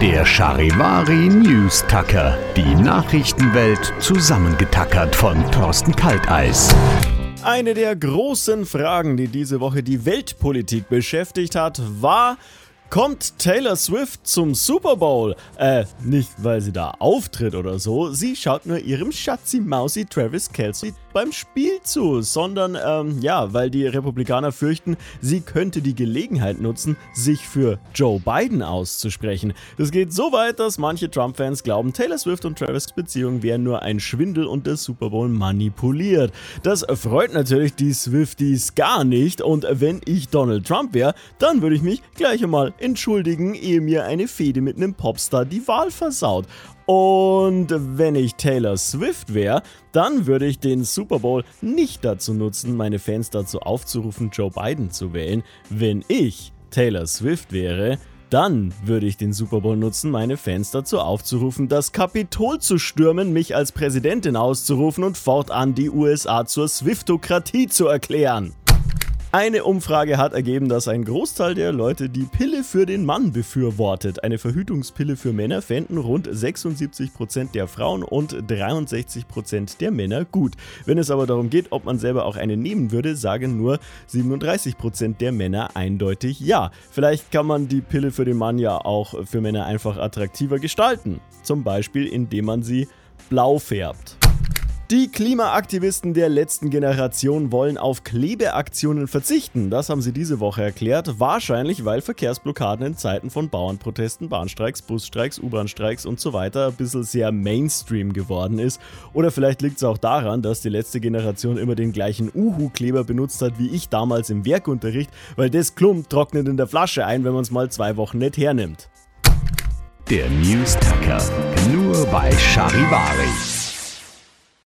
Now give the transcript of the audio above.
Der Charivari News Tucker. Die Nachrichtenwelt zusammengetackert von Thorsten Kalteis. Eine der großen Fragen, die diese Woche die Weltpolitik beschäftigt hat, war, kommt Taylor Swift zum Super Bowl. Äh, nicht weil sie da auftritt oder so, sie schaut nur ihrem Schatzi Mausi Travis Kelsey beim Spiel zu, sondern ähm, ja, weil die Republikaner fürchten, sie könnte die Gelegenheit nutzen, sich für Joe Biden auszusprechen. Das geht so weit, dass manche Trump-Fans glauben, Taylor Swift und Travis Beziehung wären nur ein Schwindel und der Super Bowl manipuliert. Das freut natürlich die Swifties gar nicht und wenn ich Donald Trump wäre, dann würde ich mich gleich einmal entschuldigen, ehe mir eine Fehde mit einem Popstar die Wahl versaut. Und wenn ich Taylor Swift wäre, dann würde ich den Super Bowl nicht dazu nutzen, meine Fans dazu aufzurufen, Joe Biden zu wählen. Wenn ich Taylor Swift wäre, dann würde ich den Super Bowl nutzen, meine Fans dazu aufzurufen, das Kapitol zu stürmen, mich als Präsidentin auszurufen und fortan die USA zur Swiftokratie zu erklären. Eine Umfrage hat ergeben, dass ein Großteil der Leute die Pille für den Mann befürwortet. Eine Verhütungspille für Männer fänden rund 76% der Frauen und 63% der Männer gut. Wenn es aber darum geht, ob man selber auch eine nehmen würde, sagen nur 37% der Männer eindeutig ja. Vielleicht kann man die Pille für den Mann ja auch für Männer einfach attraktiver gestalten. Zum Beispiel indem man sie blau färbt. Die Klimaaktivisten der letzten Generation wollen auf Klebeaktionen verzichten. Das haben sie diese Woche erklärt. Wahrscheinlich, weil Verkehrsblockaden in Zeiten von Bauernprotesten, Bahnstreiks, Busstreiks, U-Bahn-Streiks und so weiter ein bisschen sehr Mainstream geworden ist. Oder vielleicht liegt es auch daran, dass die letzte Generation immer den gleichen Uhu-Kleber benutzt hat wie ich damals im Werkunterricht, weil das Klump trocknet in der Flasche ein, wenn man es mal zwei Wochen nicht hernimmt. Der News Tucker. Nur bei Charivari.